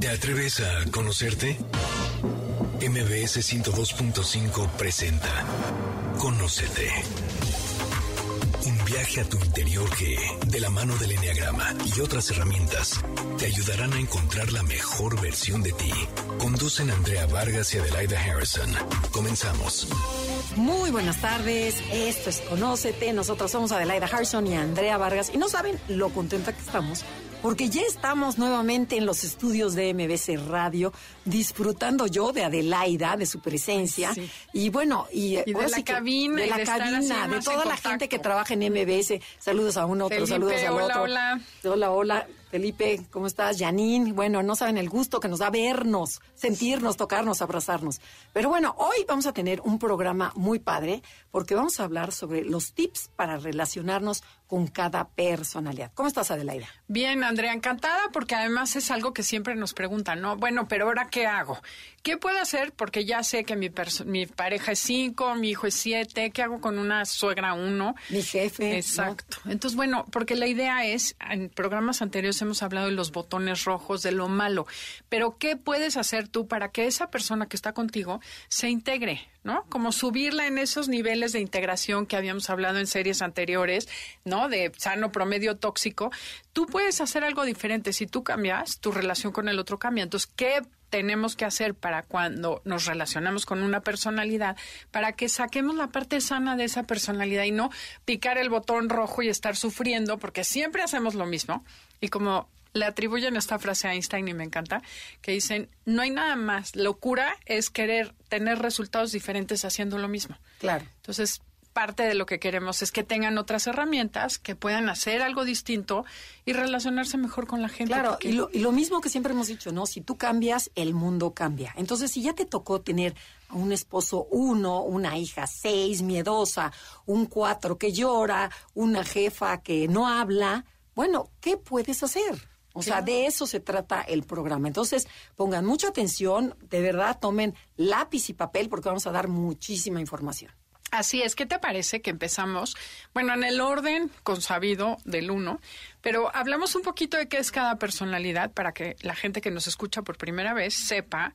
¿Te atreves a conocerte? MBS 102.5 presenta Conócete. Un viaje a tu interior que, de la mano del Enneagrama y otras herramientas, te ayudarán a encontrar la mejor versión de ti. Conducen Andrea Vargas y Adelaida Harrison. Comenzamos. Muy buenas tardes, esto es Conócete, nosotros somos Adelaida Harrison y Andrea Vargas y no saben lo contenta que estamos porque ya estamos nuevamente en los estudios de MBC Radio, disfrutando yo de Adelaida, de su presencia, y bueno, y, de la cabina, de la cabina, de toda la gente que trabaja en MBS. Saludos a uno, otro, saludos a otro. Hola, hola. Hola, Felipe, ¿cómo estás? Janine, bueno, no saben el gusto que nos da vernos, sentirnos, tocarnos, abrazarnos. Pero bueno, hoy vamos a tener un programa muy padre porque vamos a hablar sobre los tips para relacionarnos con cada personalidad. ¿Cómo estás, Adelaida? Bien, Andrea, encantada porque además es algo que siempre nos preguntan, ¿no? Bueno, pero ahora, ¿qué hago? ¿Qué puedo hacer? Porque ya sé que mi, mi pareja es cinco, mi hijo es siete, ¿qué hago con una suegra uno? Mi jefe. Exacto. Entonces, bueno, porque la idea es, en programas anteriores hemos hablado de los botones rojos, de lo malo, pero ¿qué puedes hacer tú para que esa persona que está contigo se integre? ¿No? Como subirla en esos niveles de integración que habíamos hablado en series anteriores, ¿no? De sano promedio tóxico. Tú puedes hacer algo diferente. Si tú cambias, tu relación con el otro cambia. Entonces, ¿qué tenemos que hacer para cuando nos relacionamos con una personalidad, para que saquemos la parte sana de esa personalidad y no picar el botón rojo y estar sufriendo, porque siempre hacemos lo mismo. Y como le atribuyen esta frase a Einstein y me encanta, que dicen, no hay nada más, locura es querer tener resultados diferentes haciendo lo mismo. Claro. Entonces, parte de lo que queremos es que tengan otras herramientas, que puedan hacer algo distinto y relacionarse mejor con la gente. Claro, y, lo, y, lo, mismo que siempre hemos dicho, ¿no? Si tú cambias, el mundo cambia. Entonces, si ya te tocó tener a un esposo uno, una hija seis, miedosa, un cuatro que llora, una jefa que no habla, bueno, ¿qué puedes hacer? O sea, de eso se trata el programa. Entonces, pongan mucha atención, de verdad, tomen lápiz y papel porque vamos a dar muchísima información. Así es, ¿qué te parece que empezamos? Bueno, en el orden consabido del uno, pero hablamos un poquito de qué es cada personalidad para que la gente que nos escucha por primera vez sepa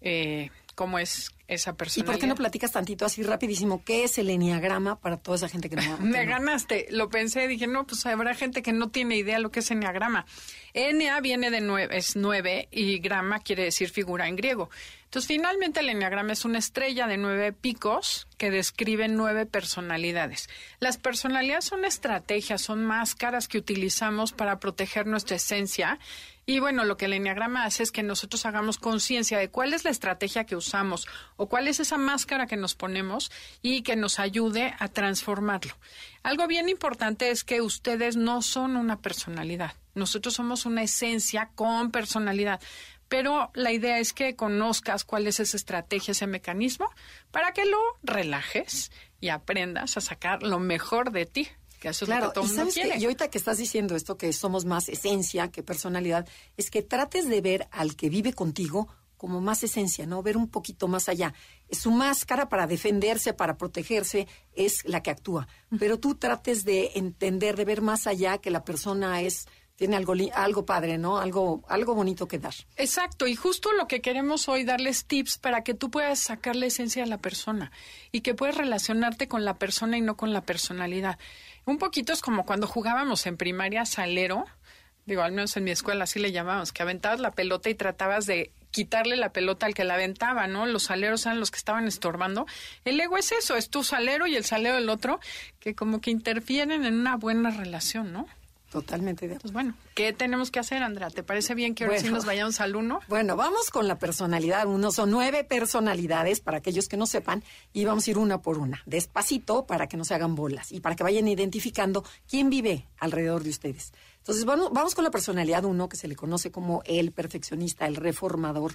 eh, cómo es esa persona. ¿Y por qué no platicas tantito así rapidísimo? ¿Qué es el enneagrama para toda esa gente que no Me ganaste. Lo pensé, dije, no, pues habrá gente que no tiene idea lo que es enneagrama. Ennea viene de nueve, es nueve y grama quiere decir figura en griego. Entonces, finalmente el enneagrama es una estrella de nueve picos que describe nueve personalidades. Las personalidades son estrategias, son máscaras que utilizamos para proteger nuestra esencia y bueno, lo que el enneagrama hace es que nosotros hagamos conciencia de cuál es la estrategia que usamos o cuál es esa máscara que nos ponemos y que nos ayude a transformarlo. Algo bien importante es que ustedes no son una personalidad. Nosotros somos una esencia con personalidad. Pero la idea es que conozcas cuál es esa estrategia, ese mecanismo, para que lo relajes y aprendas a sacar lo mejor de ti claro, y ahorita que estás diciendo esto, que somos más esencia que personalidad, es que trates de ver al que vive contigo como más esencia, ¿no? Ver un poquito más allá. Su máscara para defenderse, para protegerse, es la que actúa. Pero tú trates de entender, de ver más allá que la persona es tiene algo, algo padre, ¿no? Algo, algo bonito que dar. Exacto, y justo lo que queremos hoy, darles tips para que tú puedas sacar la esencia de la persona y que puedas relacionarte con la persona y no con la personalidad. Un poquito es como cuando jugábamos en primaria salero, digo, al menos en mi escuela así le llamábamos, que aventabas la pelota y tratabas de quitarle la pelota al que la aventaba, ¿no? Los saleros eran los que estaban estorbando. El ego es eso, es tu salero y el salero del otro, que como que interfieren en una buena relación, ¿no? Totalmente de Pues bueno, ¿qué tenemos que hacer, Andrea? ¿Te parece bien que ahora sí nos vayamos al uno? Bueno, vamos con la personalidad uno. Son nueve personalidades para aquellos que no sepan y vamos a ir una por una, despacito para que no se hagan bolas y para que vayan identificando quién vive alrededor de ustedes. Entonces, bueno, vamos con la personalidad uno, que se le conoce como el perfeccionista, el reformador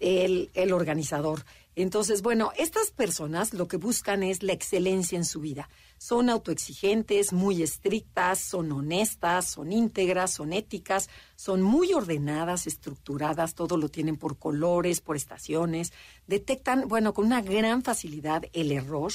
el, el organizador. Entonces, bueno, estas personas lo que buscan es la excelencia en su vida. Son autoexigentes, muy estrictas, son honestas, son íntegras, son éticas, son muy ordenadas, estructuradas, todo lo tienen por colores, por estaciones. Detectan, bueno, con una gran facilidad el error,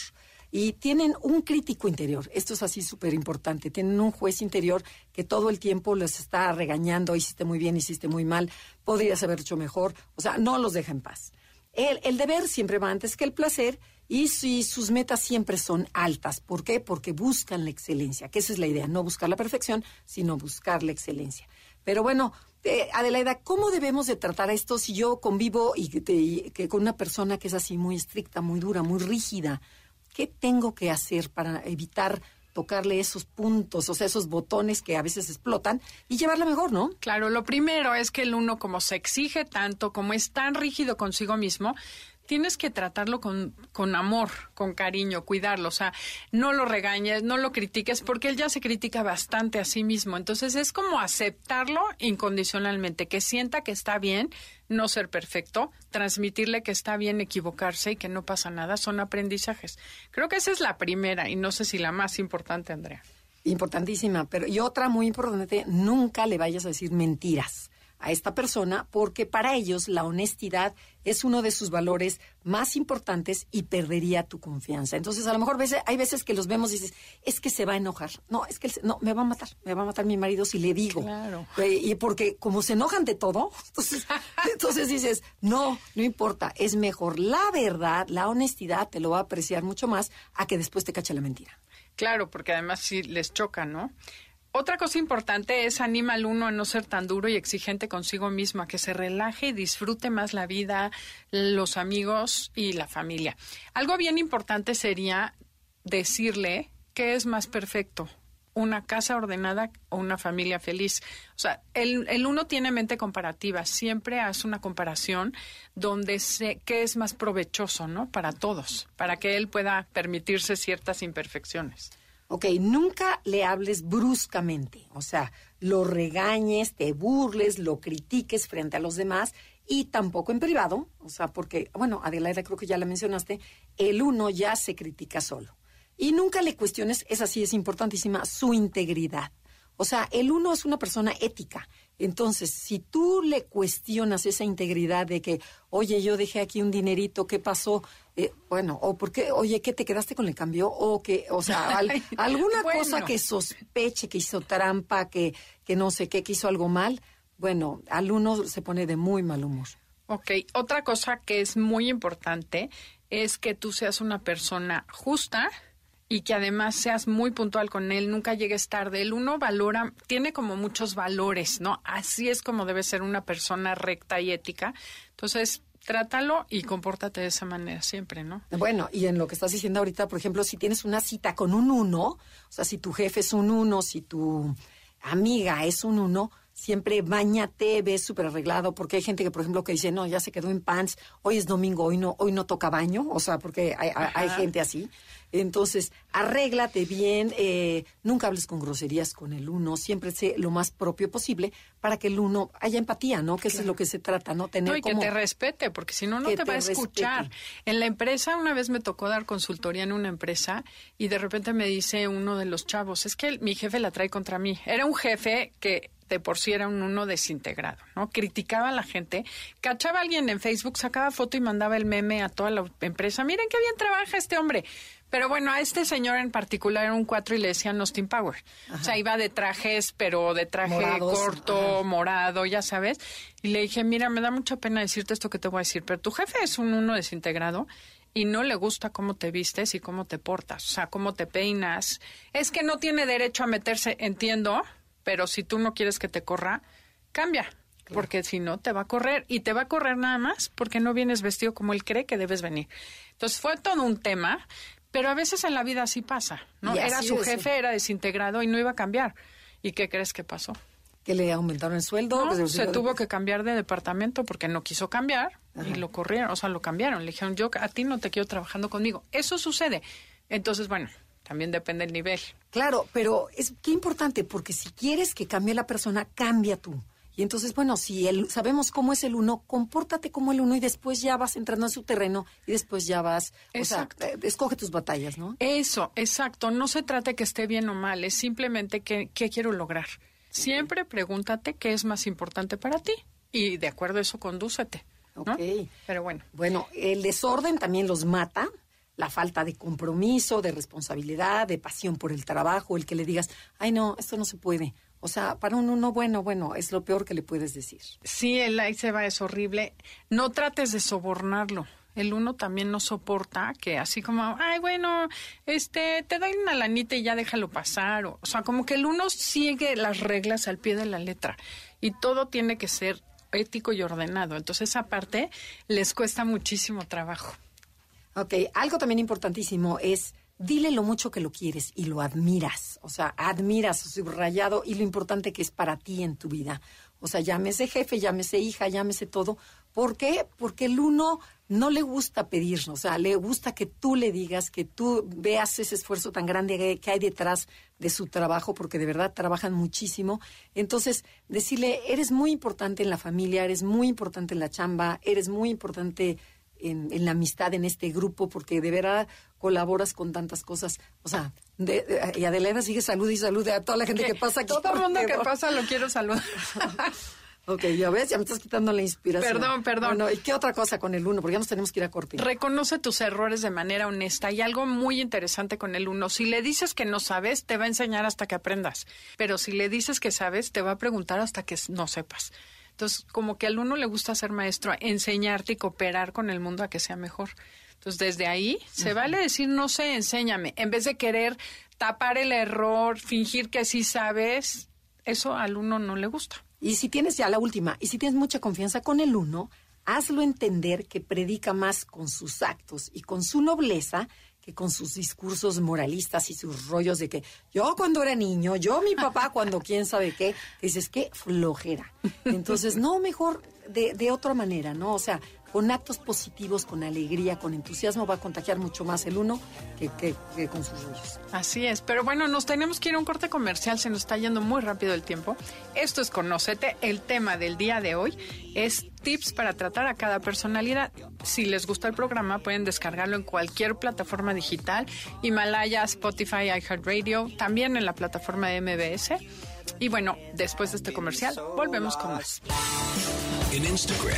y tienen un crítico interior. Esto es así súper importante. Tienen un juez interior que todo el tiempo les está regañando, hiciste muy bien, hiciste muy mal, podrías haber hecho mejor. O sea, no los deja en paz. El, deber siempre va antes que el placer y si sus metas siempre son altas. ¿Por qué? Porque buscan la excelencia, que esa es la idea, no buscar la perfección, sino buscar la excelencia. Pero bueno, eh, Adelaida, ¿cómo debemos de tratar esto si yo convivo y que, con una persona que es así muy estricta, muy dura, muy rígida? ¿Qué tengo que hacer para evitar tocarle esos puntos, o sea, esos botones que a veces explotan y llevarla mejor, ¿no? Claro, lo primero es que el uno como se exige tanto, como es tan rígido consigo mismo, tienes que tratarlo con, con amor, con cariño, cuidarlo. O sea, no lo regañes, no lo critiques, porque él ya se critica bastante a sí mismo. Entonces es como aceptarlo incondicionalmente, que sienta que está bien no ser perfecto, transmitirle que está bien equivocarse y que no pasa nada, son aprendizajes. Creo que esa es la primera y no sé si la más importante, Andrea. Importantísima, pero y otra muy importante, nunca le vayas a decir mentiras a esta persona porque para ellos la honestidad es uno de sus valores más importantes y perdería tu confianza. Entonces, a lo mejor veces, hay veces que los vemos y dices, es que se va a enojar. No, es que no, me va a matar, me va a matar mi marido si le digo. Claro. Y porque como se enojan de todo, entonces, entonces dices, no, no importa, es mejor la verdad, la honestidad, te lo va a apreciar mucho más a que después te cache la mentira. Claro, porque además sí les choca, ¿no? Otra cosa importante es anima al uno a no ser tan duro y exigente consigo mismo, a que se relaje y disfrute más la vida, los amigos y la familia. Algo bien importante sería decirle qué es más perfecto, una casa ordenada o una familia feliz. O sea, el, el uno tiene mente comparativa, siempre hace una comparación donde sé qué es más provechoso, ¿no? Para todos, para que él pueda permitirse ciertas imperfecciones. Ok, nunca le hables bruscamente, o sea, lo regañes, te burles, lo critiques frente a los demás y tampoco en privado, o sea, porque, bueno, Adelaida creo que ya la mencionaste, el uno ya se critica solo. Y nunca le cuestiones, esa sí es importantísima, su integridad. O sea, el uno es una persona ética. Entonces, si tú le cuestionas esa integridad de que, oye, yo dejé aquí un dinerito, ¿qué pasó? Eh, bueno, o porque, oye, ¿qué te quedaste con el cambio? O que, o sea, alguna cosa que sospeche que hizo trampa, que, que no sé qué, que hizo algo mal, bueno, al uno se pone de muy mal humor. Ok, otra cosa que es muy importante es que tú seas una persona justa, y que además seas muy puntual con él, nunca llegues tarde. El uno valora, tiene como muchos valores, ¿no? Así es como debe ser una persona recta y ética. Entonces, trátalo y compórtate de esa manera siempre, ¿no? Bueno, y en lo que estás diciendo ahorita, por ejemplo, si tienes una cita con un uno, o sea, si tu jefe es un uno, si tu amiga es un uno, siempre bañate, ves súper arreglado, porque hay gente que, por ejemplo, que dice, no, ya se quedó en pants, hoy es domingo, hoy no, hoy no toca baño, o sea, porque hay, hay gente así. Entonces, arréglate bien, eh, nunca hables con groserías con el uno, siempre sé lo más propio posible para que el uno haya empatía, ¿no? Que eso es lo que se trata, ¿no? Tener no, y que te respete, porque si no, no te va a escuchar. En la empresa, una vez me tocó dar consultoría en una empresa y de repente me dice uno de los chavos, es que mi jefe la trae contra mí. Era un jefe que de por sí era un uno desintegrado, ¿no? Criticaba a la gente, cachaba a alguien en Facebook, sacaba foto y mandaba el meme a toda la empresa, miren qué bien trabaja este hombre. Pero bueno, a este señor en particular era un cuatro y le decían Austin Power. O sea, iba de trajes, pero de traje corto, morado, ya sabes. Y le dije, mira, me da mucha pena decirte esto que te voy a decir, pero tu jefe es un uno desintegrado y no le gusta cómo te vistes y cómo te portas, o sea, cómo te peinas. Es que no tiene derecho a meterse, entiendo, pero si tú no quieres que te corra, cambia. Porque si no, te va a correr. Y te va a correr nada más porque no vienes vestido como él cree que debes venir. Entonces fue todo un tema. Pero a veces en la vida así pasa, ¿no? Era su jefe, era desintegrado y no iba a cambiar. ¿Y qué crees que pasó? Que le aumentaron el sueldo. se tuvo que cambiar de departamento porque no quiso cambiar y lo corrieron, o sea, lo cambiaron. Le dijeron, yo a ti no te quiero trabajando conmigo. Eso sucede. Entonces, bueno, también depende del nivel. Claro, pero es qué importante, porque si quieres que cambie la persona, cambia tú. Y entonces, bueno, si el, sabemos cómo es el uno, compórtate como el uno y después ya vas entrando en su terreno y después ya vas, o sea, eh, escoge tus batallas, ¿no? Eso, exacto. No se trata de que esté bien o mal, es simplemente que, qué quiero lograr. Siempre pregúntate qué es más importante para ti y de acuerdo a eso condúcete. ¿no? Ok. Pero bueno. Bueno, el desorden también los mata la falta de compromiso, de responsabilidad, de pasión por el trabajo, el que le digas, ay no, esto no se puede. O sea, para un uno bueno, bueno, es lo peor que le puedes decir. Sí, el ahí es horrible. No trates de sobornarlo. El uno también no soporta que así como, ay, bueno, este, te doy una lanita y ya déjalo pasar. O, o sea, como que el uno sigue las reglas al pie de la letra y todo tiene que ser ético y ordenado. Entonces, esa parte les cuesta muchísimo trabajo. Ok, algo también importantísimo es dile lo mucho que lo quieres y lo admiras. O sea, admiras subrayado y lo importante que es para ti en tu vida. O sea, llámese jefe, llámese hija, llámese todo. ¿Por qué? Porque el uno no le gusta pedir, o sea, le gusta que tú le digas, que tú veas ese esfuerzo tan grande que hay detrás de su trabajo, porque de verdad trabajan muchísimo. Entonces, decirle, eres muy importante en la familia, eres muy importante en la chamba, eres muy importante en, en la amistad, en este grupo, porque de verdad colaboras con tantas cosas. O sea, de, de- y Adelaida sigue salud y salud a toda la gente que pasa aquí. Todo el mundo que pasa lo quiero saludar. Ok, ya ves, ya me estás quitando la inspiración. Perdón, perdón. Bueno, ¿y qué otra cosa con el uno? Porque ya nos tenemos que ir a corte. Reconoce tus errores de manera honesta y algo muy interesante con el uno. Si le dices que no sabes, te va a enseñar hasta que aprendas. Pero si le dices que sabes, te va a preguntar hasta que no sepas. Entonces, como que al uno le gusta ser maestro, enseñarte y cooperar con el mundo a que sea mejor. Entonces, desde ahí, se vale decir, no sé, enséñame. En vez de querer tapar el error, fingir que sí sabes, eso al uno no le gusta. Y si tienes ya la última, y si tienes mucha confianza con el uno, hazlo entender que predica más con sus actos y con su nobleza que con sus discursos moralistas y sus rollos de que yo cuando era niño, yo mi papá cuando quién sabe qué, dices, qué flojera. Entonces, no, mejor de, de otra manera, ¿no? O sea, con actos positivos, con alegría, con entusiasmo, va a contagiar mucho más el uno que, con sus rollos. Así es, pero bueno, nos tenemos que ir a un corte comercial, se nos está yendo muy rápido el tiempo. Esto es Conócete, el tema del día de hoy es tips para tratar a cada personalidad. Si les gusta el programa, pueden descargarlo en cualquier plataforma digital, Himalaya, Spotify, iHeartRadio, también en la plataforma de MBS. Y bueno, después de este comercial, volvemos con más. En Instagram,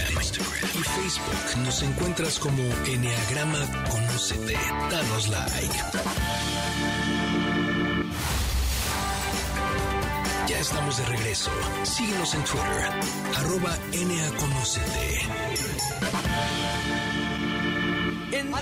y Facebook nos encuentras como Enneagrama Conócete. Danos like. Ya estamos de regreso. Síguenos en Twitter, arroba.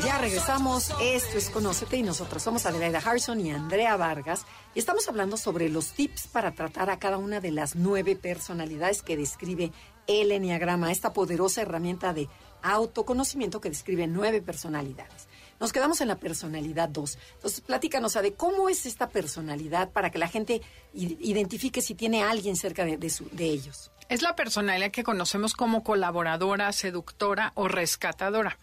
Ya regresamos, esto es Conócete y nosotros somos Adelaida Harrison y Andrea Vargas y estamos hablando sobre los tips para tratar a cada una de las nueve personalidades que describe el Enneagrama, esta poderosa herramienta de autoconocimiento que describe nueve personalidades. Nos quedamos en la personalidad 2. Entonces, platícanos, de cómo es esta personalidad para que la gente identifique si tiene a alguien cerca de, de ellos. Es la personalidad que conocemos como colaboradora, seductora o rescatadora.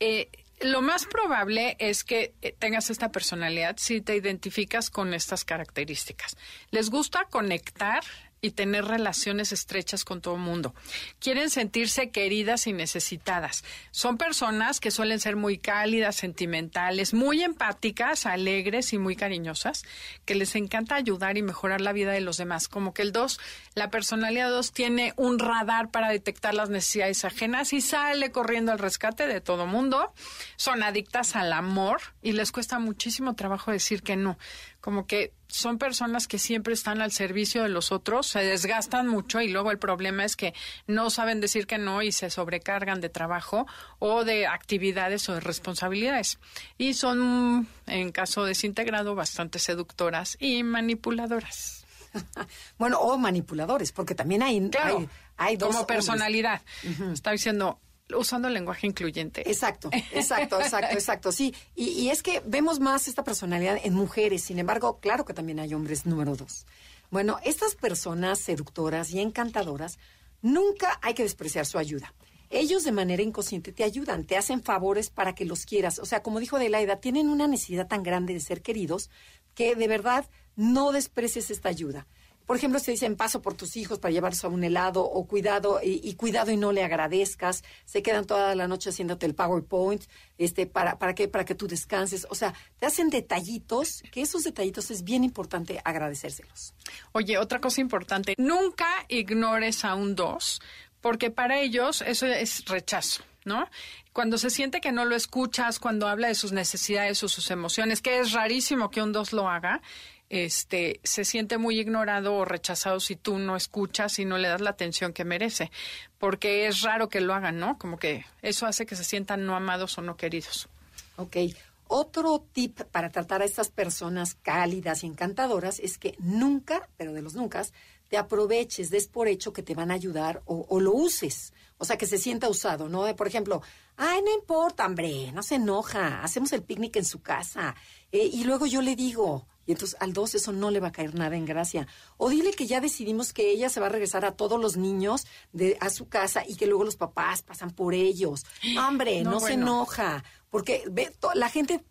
Eh, lo más probable es que eh, tengas esta personalidad si te identificas con estas características. Les gusta conectar y tener relaciones estrechas con todo el mundo. Quieren sentirse queridas y necesitadas. Son personas que suelen ser muy cálidas, sentimentales, muy empáticas, alegres y muy cariñosas, que les encanta ayudar y mejorar la vida de los demás. Como que el 2, la personalidad 2 tiene un radar para detectar las necesidades ajenas y sale corriendo al rescate de todo mundo. Son adictas al amor y les cuesta muchísimo trabajo decir que no. Como que son personas que siempre están al servicio de los otros, se desgastan mucho y luego el problema es que no saben decir que no y se sobrecargan de trabajo o de actividades o de responsabilidades. Y son, en caso desintegrado, bastante seductoras y manipuladoras. Bueno, o manipuladores, porque también hay, Claro, hay, hay dos como personalidad. Está diciendo, usando el lenguaje incluyente. Exacto, exacto, exacto, exacto. Sí, y, y es que vemos más esta personalidad en mujeres, sin embargo, claro que también hay hombres número dos. Bueno, estas personas seductoras y encantadoras, nunca hay que despreciar su ayuda. Ellos de manera inconsciente te ayudan, te hacen favores para que los quieras. O sea, como dijo Adelaida, tienen una necesidad tan grande de ser queridos que de verdad no desprecies esta ayuda. Por ejemplo, se dicen paso por tus hijos para llevarlos a un helado o cuidado y, y cuidado y no le agradezcas. Se quedan toda la noche haciéndote el PowerPoint, este, para, para que, para que tú descanses. O sea, te hacen detallitos, que esos detallitos es bien importante agradecérselos. Oye, otra cosa importante, nunca ignores a un dos, porque para ellos eso es rechazo. ¿no? Cuando se siente que no lo escuchas, cuando habla de sus necesidades o sus emociones, que es rarísimo que un dos lo haga, este, se siente muy ignorado o rechazado si tú no escuchas y no le das la atención que merece, porque es raro que lo hagan, ¿no? Como que eso hace que se sientan no amados o no queridos. Ok. Otro tip para tratar a estas personas cálidas y encantadoras es que nunca, pero de los nunca, te aproveches, des por hecho que te van a ayudar o, lo uses. O sea, que se sienta usado, ¿no? Por ejemplo, ay, no importa, hombre, no se enoja, hacemos el picnic en su casa. Eh, y luego yo le digo, y entonces al dos eso no le va a caer nada en gracia. O dile que ya decidimos que ella se va a regresar a todos los niños de, a su casa y que luego los papás pasan por ellos. Hombre, no, se enoja. Porque ve, la gente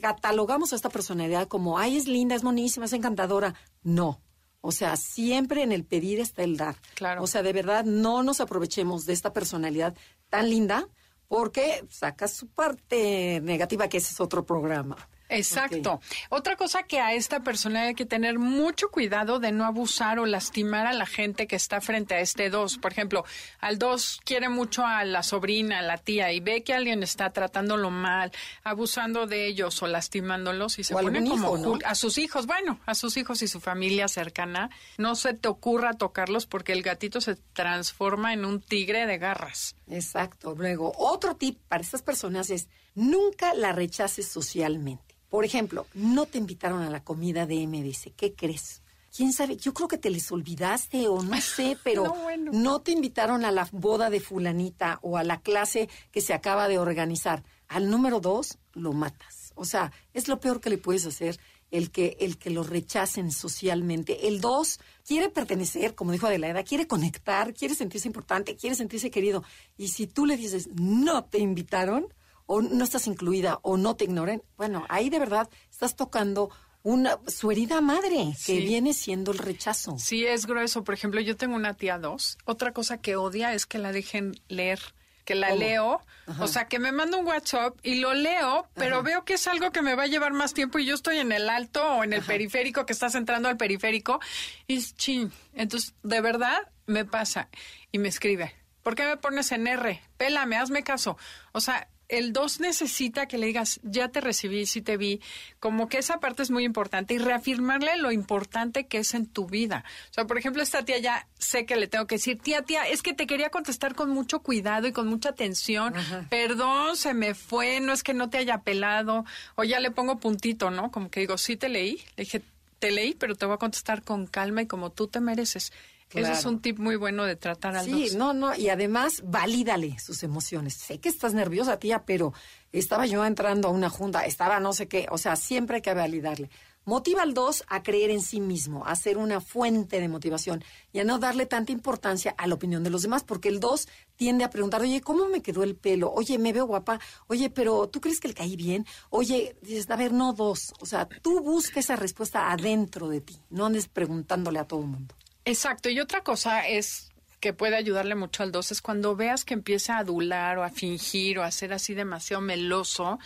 catalogamos a esta personalidad como, ay, es linda, es monísima, es encantadora. No. O sea, siempre en el pedir está el dar. Claro. O sea, de verdad, no nos aprovechemos de esta personalidad tan linda porque saca su parte negativa, que ese es otro programa. Exacto. Otra cosa que a esta persona hay que tener mucho cuidado de no abusar o lastimar a la gente que está frente a este dos. Por ejemplo, al dos quiere mucho a la sobrina, a la tía, y ve que alguien está tratándolo mal, abusando de ellos o lastimándolos y se pone como a sus hijos, bueno, a sus hijos y su familia cercana. No se te ocurra tocarlos porque el gatito se transforma en un tigre de garras. Exacto. Luego, otro tip para estas personas es nunca la rechaces socialmente. Por ejemplo, no te invitaron a la comida de MBC. ¿Qué crees? quién sabe, yo creo que te les olvidaste o no sé, pero no, te invitaron a la boda de fulanita o a la clase que se acaba de organizar. Al número dos lo matas. O sea, es lo peor que le puedes hacer el que, el que lo rechacen socialmente. El dos quiere pertenecer, como dijo Adelaida, quiere conectar, quiere sentirse importante, quiere sentirse querido. Y si tú le dices, no te invitaron, o no estás incluida o no te ignoren, bueno, ahí de verdad estás tocando una su herida madre que viene siendo el rechazo. Sí, es grueso. Por ejemplo, yo tengo una tía dos. Otra cosa que odia es que la dejen leer que la leo, o sea, que me manda un WhatsApp y lo leo, pero veo que es algo que me va a llevar más tiempo y yo estoy en el alto o en el periférico, que estás entrando al periférico, y es ching. Entonces, de verdad, me pasa y me escribe, ¿por qué me pones en R? Pélame, hazme caso. O sea, el dos necesita que le digas, ya te recibí, sí te vi, como que esa parte es muy importante y reafirmarle lo importante que es en tu vida. O sea, por ejemplo, esta tía ya sé que le tengo que decir, tía, tía, es que te quería contestar con mucho cuidado y con mucha atención. Perdón, se me fue, no es que no te haya pelado, o ya le pongo puntito, ¿no? Como que digo, sí te leí, le dije, te leí, pero te voy a contestar con calma y como tú te mereces. Eso es un tip muy bueno de tratar al Sí, no, no, y además valídale sus emociones. Sé que estás nerviosa, tía, pero estaba yo entrando a una junta, estaba no sé qué, o sea, siempre hay que validarle. Motiva al dos a creer en sí mismo, a ser una fuente de motivación y a no darle tanta importancia a la opinión de los demás, porque el dos tiende a preguntar, oye, ¿cómo me quedó el pelo? Oye, me veo guapa. Oye, pero ¿tú crees que le caí bien? Oye, dices, a ver, no dos. O sea, tú busca esa respuesta adentro de ti, no andes preguntándole a todo el mundo. Exacto. Y otra cosa es que puede ayudarle mucho al dos es cuando veas que empieza a adular o a fingir o a ser así demasiado meloso,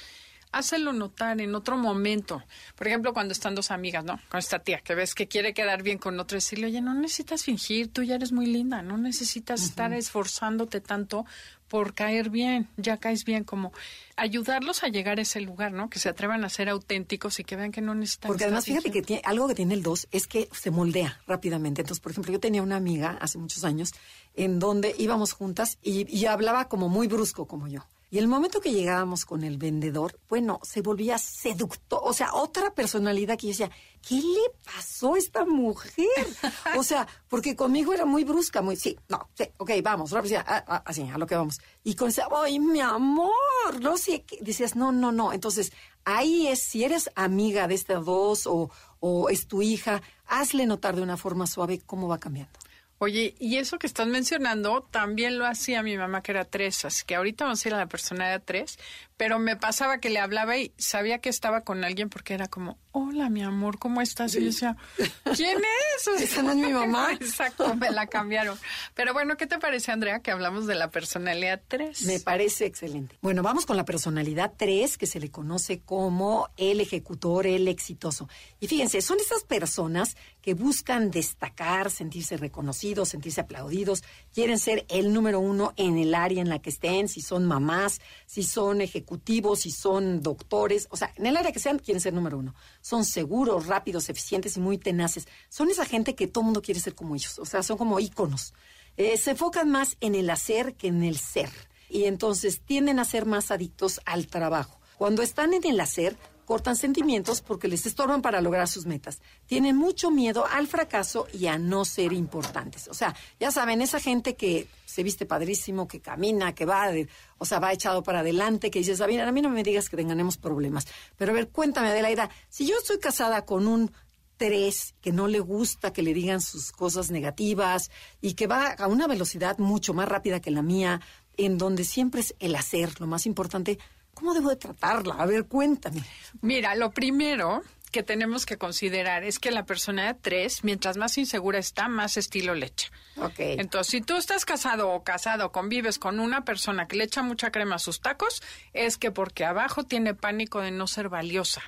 hácelo notar en otro momento. Por ejemplo, cuando están dos amigas, ¿no? Con esta tía, que ves que quiere quedar bien con otro, decirle, oye, no necesitas fingir, tú ya eres muy linda, no necesitas estar esforzándote tanto por caer bien, ya caes bien, como ayudarlos a llegar a ese lugar, ¿no? Que se atrevan a ser auténticos y que vean que no necesitan. Porque además, fíjate que tiene, algo que tiene el dos es que se moldea rápidamente. Entonces, por ejemplo, yo tenía una amiga hace muchos años en donde íbamos juntas y, y hablaba como muy brusco como yo. Y el momento que llegábamos con el vendedor, bueno, se volvía seductor, o sea, otra personalidad que yo decía, ¿qué le pasó a esta mujer? O sea, porque conmigo era muy brusca, muy, sí, no, sí, ok, vamos, rápido, así, a lo que vamos. Y con ese, ay, mi amor, no sé, qué. decías, no, no, no. Entonces, ahí es, si eres amiga de estas dos o, o es tu hija, hazle notar de una forma suave cómo va cambiando. Oye, y eso que estás mencionando también lo hacía mi mamá que era tres, así que ahorita vamos a ir a la persona de tres, pero me pasaba que le hablaba y sabía que estaba con alguien porque era como, hola, mi amor, ¿cómo estás? Y yo decía, ¿quién es? Esa no es mi mamá. Exacto, me la cambiaron. Pero bueno, ¿qué te parece, Andrea, que hablamos de la personalidad 3? Me parece excelente. Bueno, vamos con la personalidad 3, que se le conoce como el ejecutor, el exitoso. Y fíjense, son esas personas que buscan destacar, sentirse reconocidos, sentirse aplaudidos, quieren ser el número uno en el área en la que estén, si son mamás, si son ejecutivos, si son doctores, o sea, en el área que sean, quieren ser número uno. Son seguros, rápidos, eficientes y muy tenaces. Son esa gente que todo mundo quiere ser como ellos, o sea, son como íconos. Eh, se enfocan más en el hacer que en el ser. Y entonces tienden a ser más adictos al trabajo. Cuando están en el hacer, cortan sentimientos porque les estorban para lograr sus metas. Tienen mucho miedo al fracaso y a no ser importantes. O sea, ya saben, esa gente que se viste padrísimo, que camina, que va, o sea, va echado para adelante, que dices, a mí, a mí no me digas que tenganemos problemas. Pero a ver, cuéntame, Adelaida, si yo estoy casada con un tres que no le gusta que le digan sus cosas negativas y que va a una velocidad mucho más rápida que la mía, en donde siempre es el hacer lo más importante, ¿Cómo debo de tratarla? A ver, cuéntame. Mira, lo primero que tenemos que considerar es que la persona de tres, mientras más insegura está, más estilo le echa. Ok. Entonces, si tú estás casado o casado, convives con una persona que le echa mucha crema a sus tacos, es que porque abajo tiene pánico de no ser valiosa.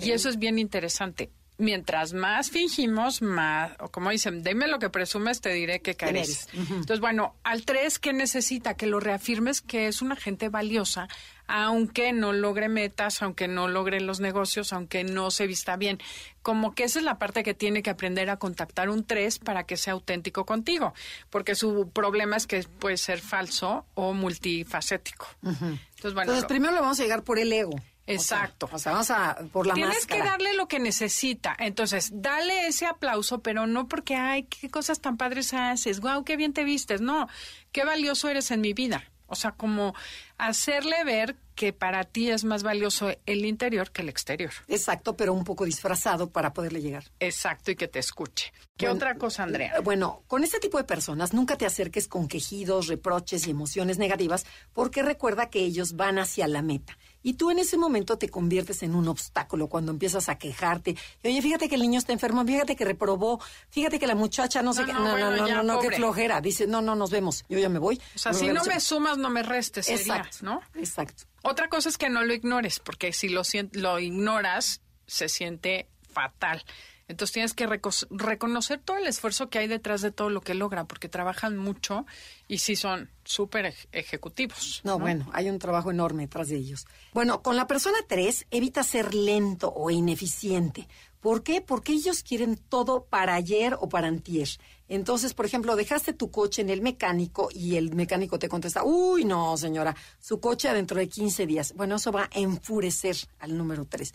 Y eso es bien interesante. Mientras más fingimos, más, o como dicen, dime lo que presumes, te diré que careces. Entonces, bueno, al tres, ¿qué necesita? Que lo reafirmes que es una gente valiosa, aunque no logre metas, aunque no logre los negocios, aunque no se vista bien. Como que esa es la parte que tiene que aprender a contactar un 3 para que sea auténtico contigo, porque su problema es que puede ser falso o multifacético. Entonces, bueno, Entonces, primero le vamos a llegar por el ego. Exacto. O sea, vamos a por la Tienes que darle lo que necesita. Entonces, dale ese aplauso, pero no porque, ay, qué cosas tan padres haces, guau, qué bien te vistes. No, qué valioso eres en mi vida. O sea, como hacerle ver que para ti es más valioso el interior que el exterior. Exacto, pero un poco disfrazado para poderle llegar. Exacto, y que te escuche. ¿Qué otra cosa, Andrea? Eh, bueno, con este tipo de personas nunca te acerques con quejidos, reproches y emociones negativas, porque recuerda que ellos van hacia la meta. Y tú en ese momento te conviertes en un obstáculo cuando empiezas a quejarte. oye, fíjate que el niño está enfermo, fíjate que reprobó, fíjate que la muchacha no sé qué. No, no, no, no, no, qué flojera. Dice, no, no, nos vemos. Yo ya me voy. O sea, si no me sumas, no me restes, sería, exacto, ¿no? Exacto. Otra cosa es que no lo ignores, porque si lo, lo ignoras, se siente fatal. Entonces tienes que reconocer todo el esfuerzo que hay detrás de todo lo que logra, porque trabajan mucho y sí son súper ejecutivos. No, bueno, hay un trabajo enorme detrás de ellos. Bueno, con la persona 3, evita ser lento o ineficiente. ¿Por qué? Porque ellos quieren todo para ayer o para antier. Entonces, por ejemplo, dejaste tu coche en el mecánico y el mecánico te contesta, uy, no, señora, su coche dentro de 15 días. Bueno, eso va a enfurecer al número 3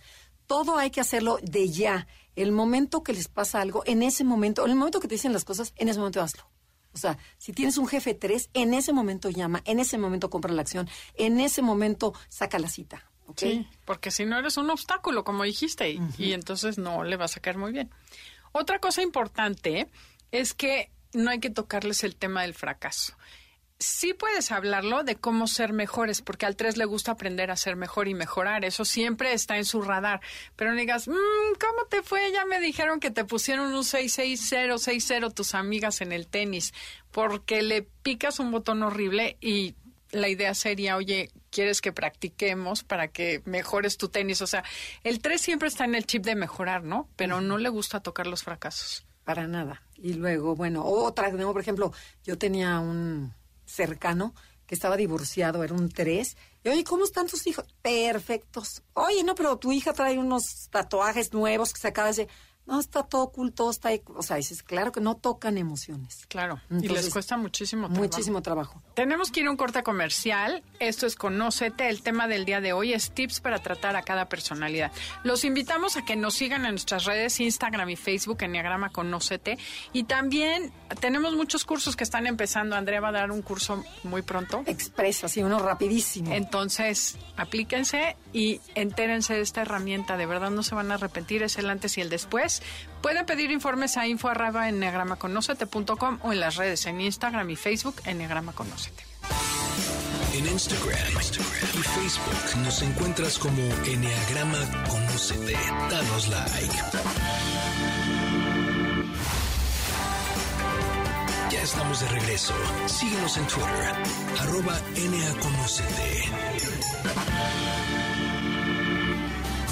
todo hay que hacerlo de ya. El momento que les pasa algo, en ese momento, en el momento que te dicen las cosas, en ese momento hazlo. O sea, si tienes un jefe tres, en ese momento llama, en ese momento compra la acción, en ese momento saca la cita. Sí, porque si no eres un obstáculo, como dijiste, y, y entonces no le va a sacar muy bien. Otra cosa importante es que no hay que tocarles el tema del fracaso sí puedes hablarlo de cómo ser mejores, porque al 3 le gusta aprender a ser mejor y mejorar. Eso siempre está en su radar. Pero no digas, mmm, ¿cómo te fue? Ya me dijeron que te pusieron un 660, 60 tus amigas en el tenis, porque le picas un botón horrible y la idea sería, oye, ¿quieres que practiquemos para que mejores tu tenis? O sea, el 3 siempre está en el chip de mejorar, ¿no? Pero no le gusta tocar los fracasos. Para nada. Y luego, bueno, otra, por ejemplo, yo tenía un cercano que estaba divorciado, era un tres. Y oye, ¿cómo están tus hijos? Perfectos. Oye, no, pero tu hija trae unos tatuajes nuevos que se acaba de no, está todo oculto, está. O sea, dices, claro que no tocan emociones. Claro, y les cuesta muchísimo trabajo. Muchísimo trabajo. Tenemos que ir a un corte comercial. Esto es Conócete. El tema del día de hoy es tips para tratar a cada personalidad. Los invitamos a que nos sigan en nuestras redes, Instagram y Facebook, Enneagrama Conócete. Y también tenemos muchos cursos que están empezando. Andrea va a dar un curso muy pronto. Expresa, sí, uno rapidísimo. Entonces, aplíquense y entérense de esta herramienta. De verdad no se van a arrepentir. Es el antes y el después. Pueden pedir informes a info arroba o en las redes en Instagram y Facebook Enneagrama Conócete. En Instagram, y Facebook nos encuentras como Enneagrama Conócete. Danos like. Ya estamos de regreso. Síguenos en Twitter, arroba NAConocete.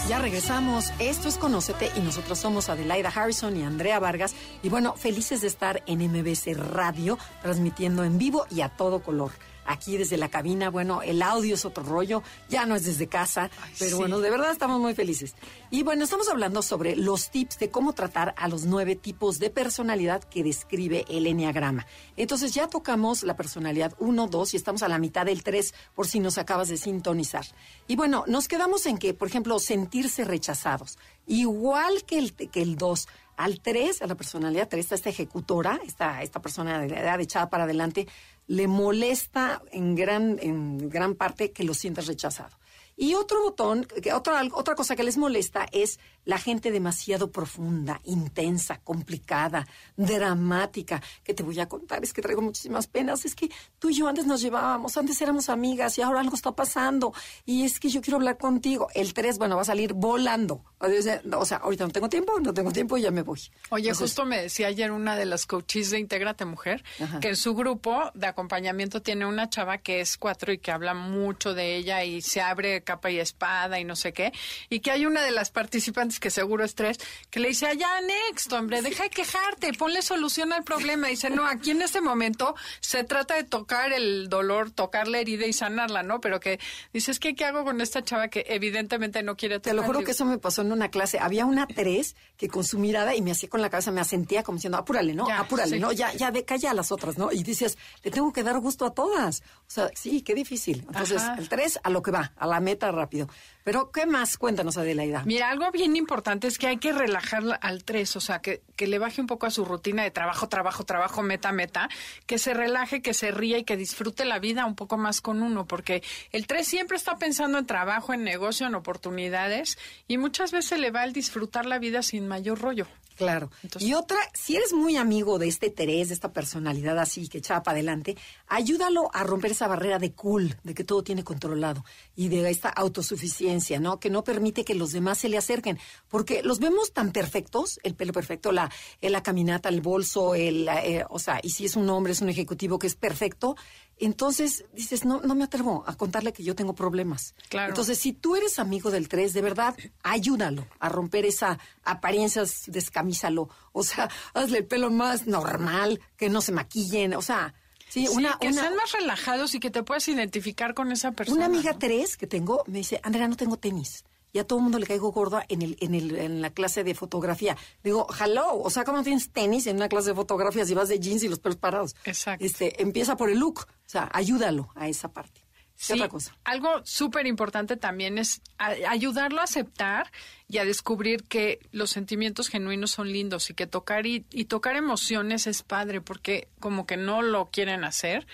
Ya regresamos. Esto es Conócete y nosotros somos Adelaida Harrison y Andrea Vargas. Y bueno, felices de estar en MBC Radio, transmitiendo en vivo y a todo color aquí desde la cabina. Bueno, el audio es otro rollo, ya no es desde casa, pero bueno, de verdad estamos muy felices. Y bueno, estamos hablando sobre los tips de cómo tratar a los nueve tipos de personalidad que describe el Enneagrama. Entonces ya tocamos la personalidad 1, 2 y estamos a la mitad del 3 por si nos acabas de sintonizar. Y bueno, nos quedamos en que, por ejemplo, sentirse rechazados, igual que el, que el 2. Al 3, a la personalidad 3, esta ejecutora, esta, esta persona de la edad echada para adelante, le molesta en gran, en gran parte que lo sientas rechazado. Y otro botón, que otra, otra cosa que les molesta es la gente demasiado profunda, intensa, complicada, dramática, que te voy a contar, es que traigo muchísimas penas, es que tú y yo antes nos llevábamos, antes éramos amigas y ahora algo está pasando y es que yo quiero hablar contigo. El 3, bueno, va a salir volando. O sea, ahorita no tengo tiempo, no tengo tiempo y ya me voy. Oye, justo me decía ayer una de las coaches de Intégrate Mujer que en su grupo de acompañamiento tiene una chava que es cuatro y que habla mucho de ella y se abre capa y espada y no sé qué, y que hay una de las participantes que seguro es tres, que le dice, allá, next, hombre, deja de quejarte, ponle solución al problema. dice, no, aquí en este momento se trata de tocar el dolor, tocar la herida y sanarla, ¿no? Pero que dices, ¿qué, ¿qué hago con esta chava que evidentemente no quiere Te lo juro que eso me pasó en una clase. Había una tres que con su mirada y me hacía con la cabeza, me asentía como diciendo, apúrale, ¿no? apúrale, ¿no? Ya, ya, de, calla a las otras, ¿no? Y dices, le tengo que dar gusto a todas. O sea, sí, qué difícil. Entonces, el tres a lo que va, a la meta rápido. Pero, ¿qué más? Cuéntanos, Adelaida. Mira, algo bien importante es que hay que relajar al 3, o sea, que, que le baje un poco a su rutina de trabajo, trabajo, trabajo, meta, meta, que se relaje, que se ría y que disfrute la vida un poco más con uno, porque el 3 siempre está pensando en trabajo, en negocio, en oportunidades, y muchas veces le va el disfrutar la vida sin mayor rollo. Claro. y otra, si eres muy amigo de este Terés, de esta personalidad así que echaba para adelante, ayúdalo a romper esa barrera de cool, de que todo tiene controlado y de esta autosuficiencia, ¿no? Que no permite que los demás se le acerquen, porque los vemos tan perfectos, el pelo perfecto, la, la caminata, el bolso, el, eh, o sea, y si es un hombre, es un ejecutivo que es perfecto, entonces dices, no, no me atrevo a contarle que yo tengo problemas. Claro. Entonces, si tú eres amigo del 3, de verdad, ayúdalo a romper esa apariencia, descamísalo. O sea, hazle el pelo más normal, que no se maquillen, o sea... Sí, una, que sean más relajados y que te puedas identificar con esa persona. Una amiga 3 que tengo me dice, Andrea, no tengo tenis y a todo el mundo le caigo gorda en, el, en, el, en la clase de fotografía. Digo, hello, o sea, ¿cómo tienes tenis en una clase de fotografía si vas de jeans y los pelos parados? Exacto. Este, empieza por el look, o sea, ayúdalo a esa parte. Sí, otra cosa? Algo súper importante también es ayudarlo a aceptar y a descubrir que los sentimientos genuinos son lindos y que tocar y, y tocar emociones es padre porque como que no lo quieren hacer